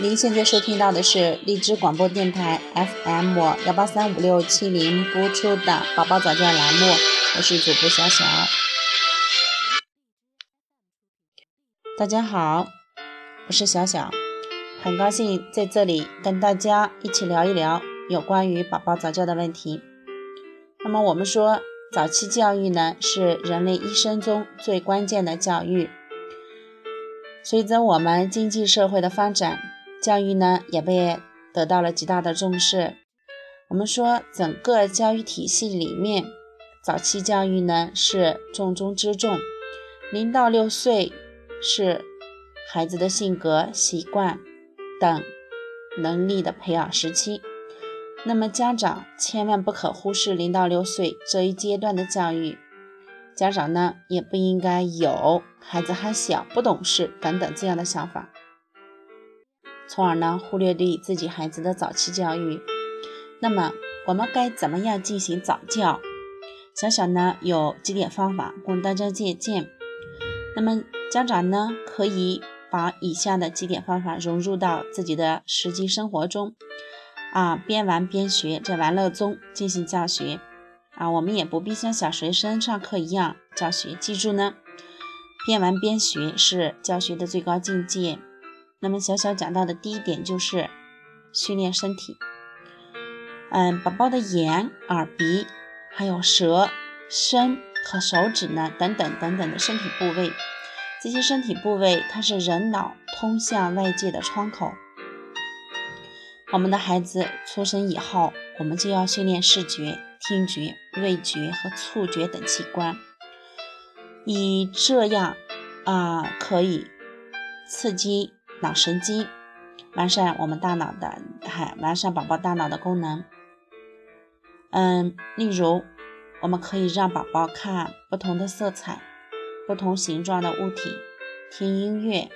您现在收听到的是荔枝广播电台 FM 幺八三五六七零播出的《宝宝早教》栏目，我是主播小小。大家好，我是小小，很高兴在这里跟大家一起聊一聊有关于宝宝早教的问题。那么我们说，早期教育呢是人类一生中最关键的教育。随着我们经济社会的发展，教育呢也被得到了极大的重视。我们说，整个教育体系里面，早期教育呢是重中之重。零到六岁是孩子的性格、习惯等能力的培养时期。那么家长千万不可忽视零到六岁这一阶段的教育。家长呢，也不应该有孩子还小、不懂事等等这样的想法，从而呢忽略对自己孩子的早期教育。那么我们该怎么样进行早教？小小呢有几点方法供大家借鉴。那么家长呢可以把以下的几点方法融入到自己的实际生活中，啊，边玩边学，在玩乐中进行教学。啊，我们也不必像小学生上课一样教学。记住呢，边玩边学是教学的最高境界。那么小小讲到的第一点就是训练身体。嗯，宝宝的眼、耳、鼻，还有舌、身和手指呢，等等等等的身体部位，这些身体部位它是人脑通向外界的窗口。我们的孩子出生以后，我们就要训练视觉。听觉、味觉和触觉等器官，以这样啊可以刺激脑神经，完善我们大脑的，还完善宝宝大脑的功能。嗯，例如，我们可以让宝宝看不同的色彩、不同形状的物体，听音乐，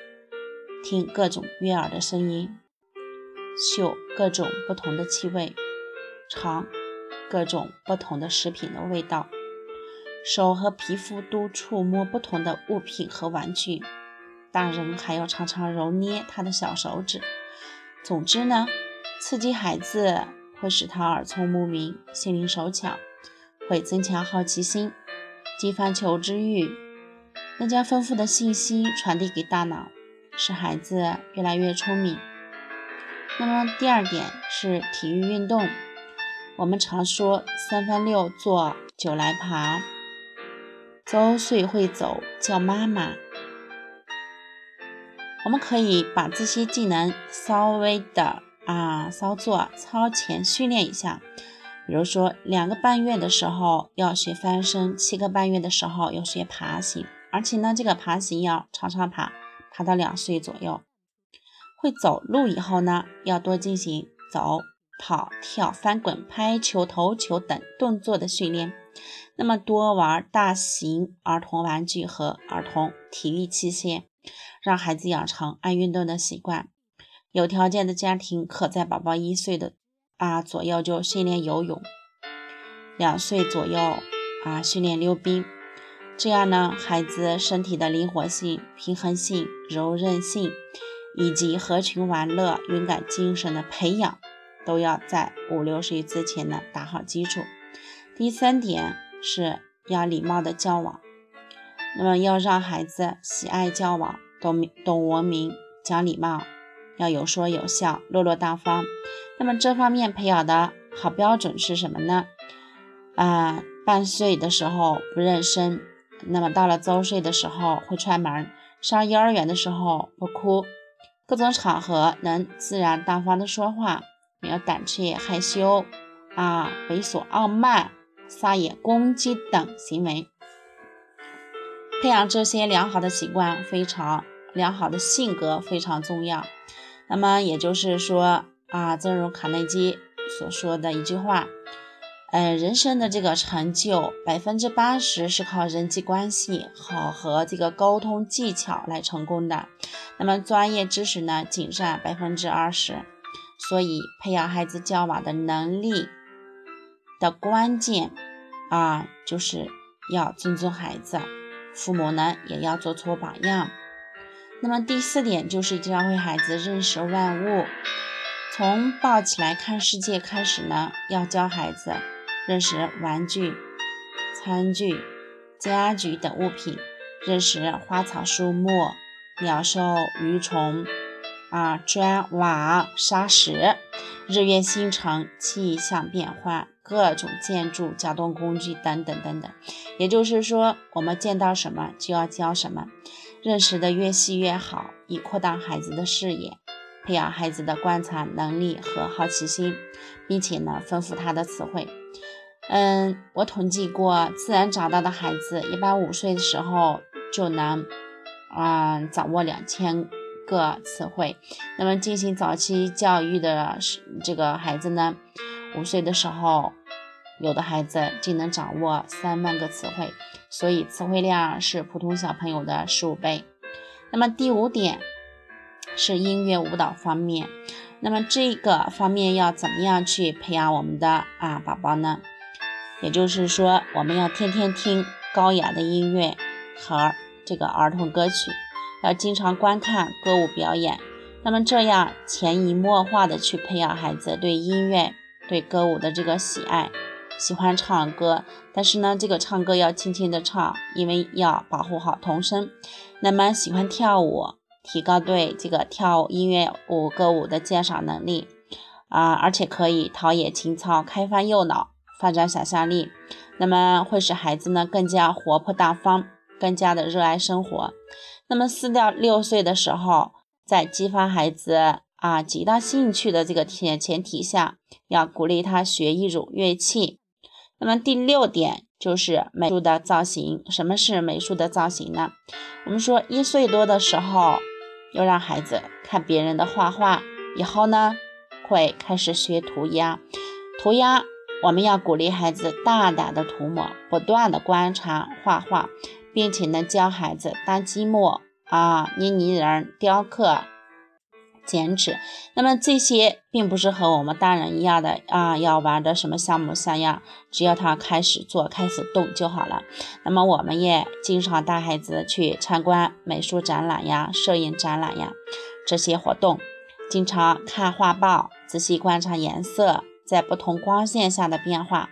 听各种悦耳的声音，嗅各种不同的气味，尝。各种不同的食品的味道，手和皮肤都触摸不同的物品和玩具，大人还要常常揉捏他的小手指。总之呢，刺激孩子会使他耳聪目明、心灵手巧，会增强好奇心，激发求知欲，能将丰富的信息传递给大脑，使孩子越来越聪明。那么第二点是体育运动。我们常说三翻六坐九来爬，周岁会走叫妈妈。我们可以把这些技能稍微的啊稍作超前训练一下。比如说两个半月的时候要学翻身，七个半月的时候要学爬行，而且呢这个爬行要常常爬，爬到两岁左右。会走路以后呢，要多进行走。跑、跳、翻滚、拍球、投球等动作的训练，那么多玩大型儿童玩具和儿童体育器械，让孩子养成爱运动的习惯。有条件的家庭可在宝宝一岁的啊左右就训练游泳，两岁左右啊训练溜冰，这样呢，孩子身体的灵活性、平衡性、柔韧性以及合群玩乐、勇敢精神的培养。都要在五六岁之前呢打好基础。第三点是要礼貌的交往，那么要让孩子喜爱交往，懂懂文明，讲礼貌，要有说有笑，落落大方。那么这方面培养的好标准是什么呢？啊，半岁的时候不认生，那么到了周岁的时候会串门，上幼儿园的时候不哭，各种场合能自然大方的说话。没有胆怯、害羞啊、猥琐、傲慢、撒野、攻击等行为，培养这些良好的习惯非常良好的性格非常重要。那么也就是说啊，正如卡内基所说的一句话，呃，人生的这个成就百分之八十是靠人际关系好和这个沟通技巧来成功的，那么专业知识呢，仅占百分之二十。所以，培养孩子交往的能力的关键啊，就是要尊重孩子，父母呢也要做出榜样。那么第四点就是教会孩子认识万物，从抱起来看世界开始呢，要教孩子认识玩具、餐具、家具等物品，认识花草树木、鸟兽鱼虫。啊，砖瓦、沙石、日月星辰、气象变化、各种建筑、交通工具等等等等。也就是说，我们见到什么就要教什么，认识的越细越好，以扩大孩子的视野，培养孩子的观察能力和好奇心，并且呢，丰富他的词汇。嗯，我统计过，自然长大的孩子一般五岁的时候就能，嗯，掌握两千。个词汇，那么进行早期教育的是这个孩子呢，五岁的时候，有的孩子竟能掌握三万个词汇，所以词汇量是普通小朋友的十五倍。那么第五点是音乐舞蹈方面，那么这个方面要怎么样去培养我们的啊宝宝呢？也就是说，我们要天天听高雅的音乐和这个儿童歌曲。要经常观看歌舞表演，那么这样潜移默化的去培养孩子对音乐、对歌舞的这个喜爱，喜欢唱歌。但是呢，这个唱歌要轻轻的唱，因为要保护好童声。那么喜欢跳舞，提高对这个跳音乐舞歌舞的鉴赏能力啊，而且可以陶冶情操，开发右脑，发展想象力。那么会使孩子呢更加活泼大方，更加的热爱生活。那么四到六岁的时候，在激发孩子啊极大兴趣的这个前前提下，要鼓励他学一种乐器。那么第六点就是美术的造型。什么是美术的造型呢？我们说一岁多的时候，要让孩子看别人的画画，以后呢会开始学涂鸦。涂鸦，我们要鼓励孩子大胆的涂抹，不断的观察画画。并且呢，教孩子搭积木啊、捏泥人、雕刻、剪纸。那么这些并不是和我们大人一样的啊，要玩的什么像模像样，只要他开始做、开始动就好了。那么我们也经常带孩子去参观美术展览呀、摄影展览呀这些活动，经常看画报，仔细观察颜色在不同光线下的变化，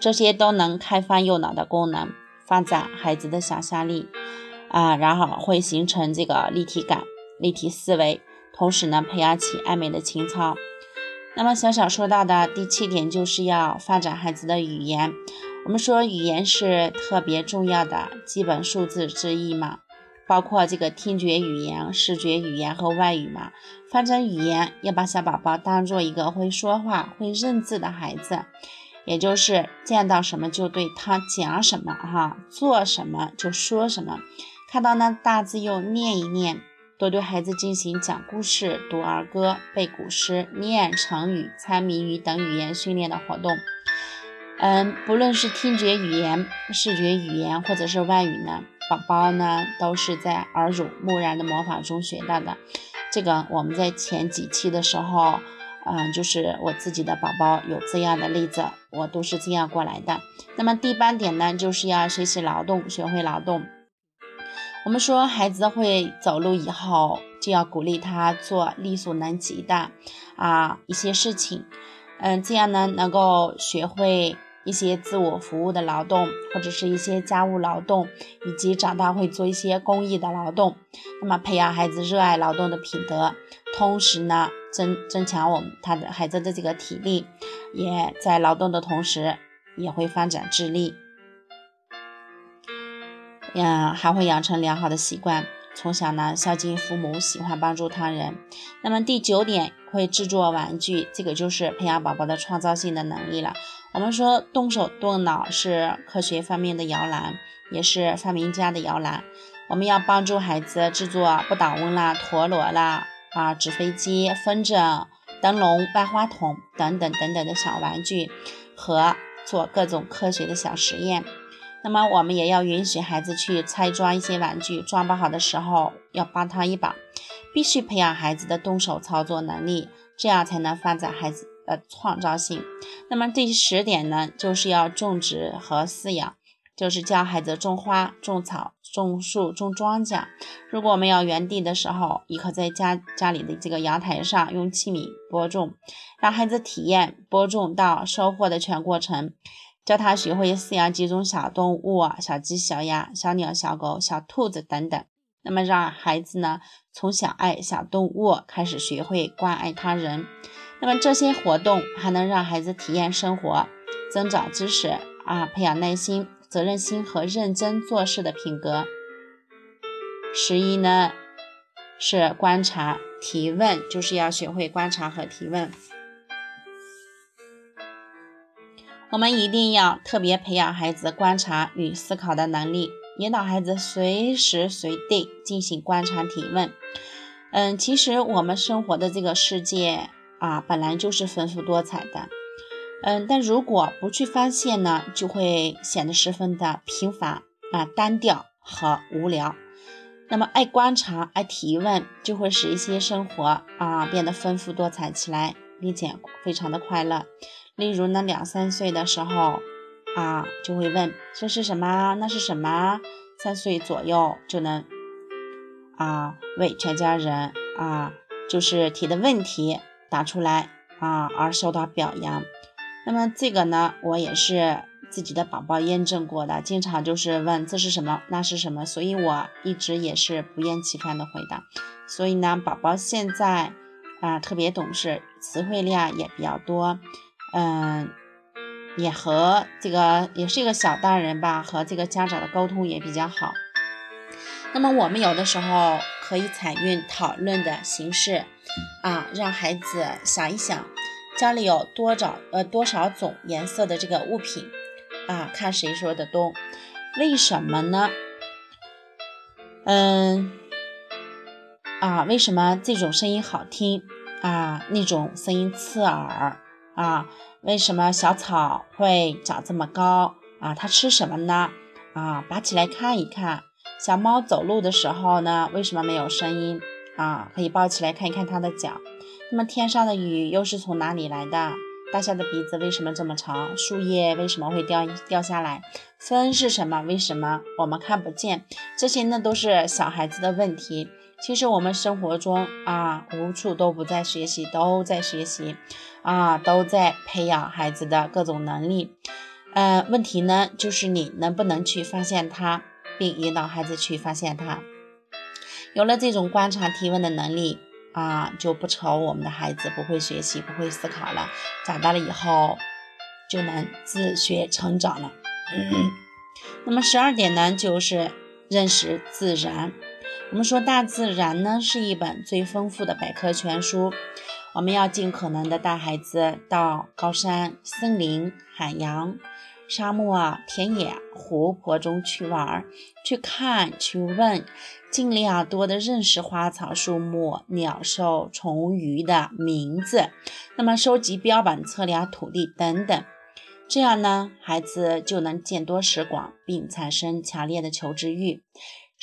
这些都能开发右脑的功能。发展孩子的想象力啊，然后会形成这个立体感、立体思维，同时呢，培养起爱美的情操。那么小小说到的第七点，就是要发展孩子的语言。我们说语言是特别重要的基本素质之一嘛，包括这个听觉语言、视觉语言和外语嘛。发展语言要把小宝宝当做一个会说话、会认字的孩子。也就是见到什么就对他讲什么，哈，做什么就说什么，看到那大字又念一念，多对孩子进行讲故事、读儿歌、背古诗、念成语、猜谜语等语言训练的活动。嗯，不论是听觉语言、视觉语言，或者是外语呢，宝宝呢都是在耳濡目染的模仿中学到的。这个我们在前几期的时候。嗯，就是我自己的宝宝有这样的例子，我都是这样过来的。那么第八点呢，就是要学习劳动，学会劳动。我们说孩子会走路以后，就要鼓励他做力所能及的啊一些事情，嗯，这样呢能够学会一些自我服务的劳动，或者是一些家务劳动，以及长大会做一些公益的劳动。那么培养孩子热爱劳动的品德，同时呢。增增强我们他的孩子的这个体力，也在劳动的同时也会发展智力，呀，还会养成良好的习惯。从小呢，孝敬父母，喜欢帮助他人。那么第九点，会制作玩具，这个就是培养宝宝的创造性的能力了。我们说动手动脑是科学方面的摇篮，也是发明家的摇篮。我们要帮助孩子制作不倒翁啦、陀螺啦。啊，纸飞机、风筝、灯笼、万花筒等等等等的小玩具，和做各种科学的小实验。那么，我们也要允许孩子去拆装一些玩具，装不好的时候要帮他一把。必须培养孩子的动手操作能力，这样才能发展孩子的创造性。那么第十点呢，就是要种植和饲养。就是教孩子种花、种草、种树、种庄稼。如果我们要园地的时候，也可在家家里的这个阳台上用器皿播种，让孩子体验播种到收获的全过程，教他学会饲养几种小动物小鸡、小鸭、小鸟、小狗、小兔子等等。那么让孩子呢从小爱小动物开始学会关爱他人。那么这些活动还能让孩子体验生活，增长知识啊，培养耐心。责任心和认真做事的品格。十一呢是观察提问，就是要学会观察和提问。我们一定要特别培养孩子观察与思考的能力，引导孩子随时随地进行观察提问。嗯，其实我们生活的这个世界啊，本来就是丰富多彩的。嗯，但如果不去发现呢，就会显得十分的平凡啊、单调和无聊。那么，爱观察、爱提问，就会使一些生活啊变得丰富多彩起来，并且非常的快乐。例如呢，两三岁的时候啊，就会问这是什么，那是什么。三岁左右就能啊为全家人啊就是提的问题答出来啊而受到表扬。那么这个呢，我也是自己的宝宝验证过的，经常就是问这是什么，那是什么，所以我一直也是不厌其烦的回答。所以呢，宝宝现在啊特别懂事，词汇量也比较多，嗯，也和这个也是一个小大人吧，和这个家长的沟通也比较好。那么我们有的时候可以采用讨论的形式啊，让孩子想一想。家里有多少呃多少种颜色的这个物品啊？看谁说的多？为什么呢？嗯啊，为什么这种声音好听啊？那种声音刺耳啊？为什么小草会长这么高啊？它吃什么呢？啊，拔起来看一看。小猫走路的时候呢，为什么没有声音啊？可以抱起来看一看它的脚。那么天上的雨又是从哪里来的？大象的鼻子为什么这么长？树叶为什么会掉掉下来？风是什么？为什么我们看不见？这些呢都是小孩子的问题。其实我们生活中啊，无处都不在学习，都在学习啊，都在培养孩子的各种能力。呃，问题呢就是你能不能去发现它，并引导孩子去发现它。有了这种观察提问的能力。啊，就不愁我们的孩子不会学习、不会思考了。长大了以后，就能自学成长了。那么十二点呢，就是认识自然。我们说大自然呢，是一本最丰富的百科全书。我们要尽可能的带孩子到高山、森林、海洋。沙漠啊、田野、湖泊中去玩儿、去看、去问，尽量多的认识花草树木、鸟兽虫鱼的名字。那么，收集标本、测量土地等等，这样呢，孩子就能见多识广，并产生强烈的求知欲。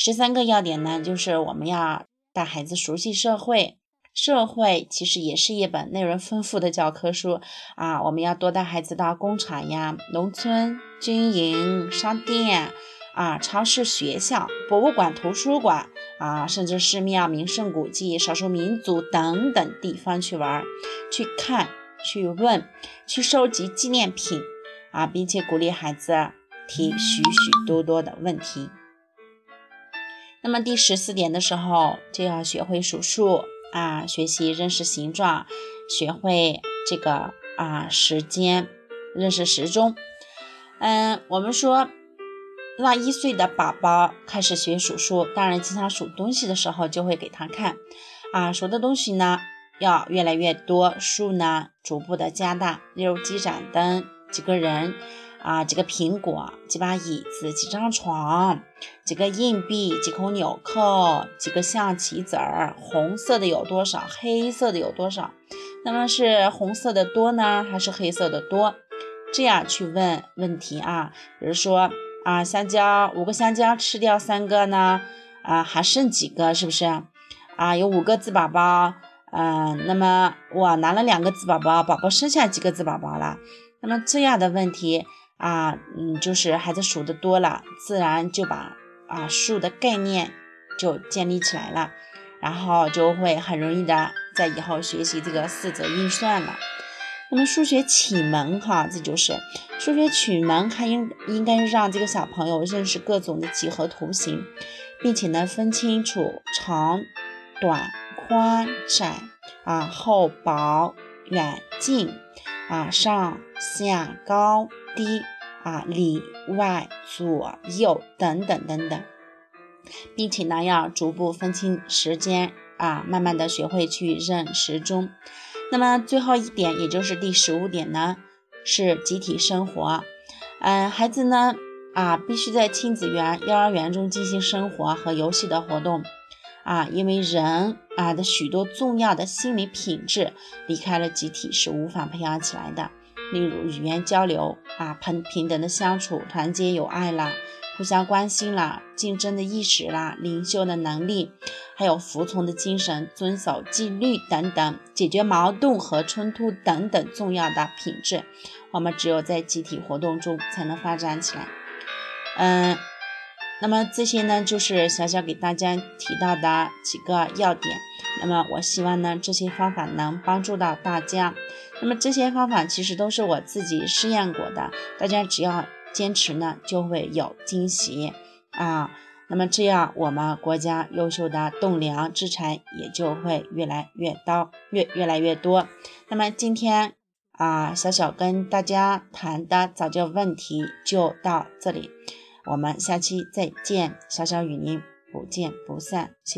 十三个要点呢，就是我们要带孩子熟悉社会。社会其实也是一本内容丰富的教科书啊！我们要多带孩子到工厂呀、农村、军营、商店啊、超市、学校、博物馆、图书馆啊，甚至寺庙、名胜古迹、少数民族等等地方去玩、去看、去问、去收集纪念品啊，并且鼓励孩子提许许多多的问题。那么第十四点的时候，就要学会数数。啊，学习认识形状，学会这个啊时间，认识时钟。嗯，我们说让一岁的宝宝开始学数数，当然经常数东西的时候就会给他看啊，数的东西呢要越来越多，数呢逐步的加大，例如几盏灯，几个人。啊，几个苹果，几把椅子，几张床，几个硬币，几口纽扣，几个象棋子儿，红色的有多少？黑色的有多少？那么是红色的多呢，还是黑色的多？这样去问问题啊，比如说啊，香蕉五个香蕉吃掉三个呢，啊还剩几个？是不是？啊，有五个字宝宝，嗯，那么我拿了两个字宝宝，宝宝剩下几个字宝宝了？那么这样的问题。啊，嗯，就是孩子数的多了，自然就把啊数的概念就建立起来了，然后就会很容易的在以后学习这个四则运算了。那么数学启蒙哈，这就是数学启蒙，还应应该让这个小朋友认识各种的几何图形，并且呢分清楚长短宽窄啊厚薄远近啊上下高。低啊，里外左右等等等等，并且呢，要逐步分清时间啊，慢慢的学会去认时钟。那么最后一点，也就是第十五点呢，是集体生活。嗯，孩子呢啊，必须在亲子园、幼儿园中进行生活和游戏的活动啊，因为人啊的许多重要的心理品质，离开了集体是无法培养起来的。例如语言交流啊，平平等的相处，团结友爱啦，互相关心啦，竞争的意识啦，领袖的能力，还有服从的精神，遵守纪律等等，解决矛盾和冲突等等重要的品质，我们只有在集体活动中才能发展起来。嗯，那么这些呢，就是小小给大家提到的几个要点。那么我希望呢，这些方法能帮助到大家。那么这些方法其实都是我自己试验过的，大家只要坚持呢，就会有惊喜啊。那么这样，我们国家优秀的栋梁之才也就会越来越多，越越来越多。那么今天啊，小小跟大家谈的早教问题就到这里，我们下期再见，小小与您不见不散，谢。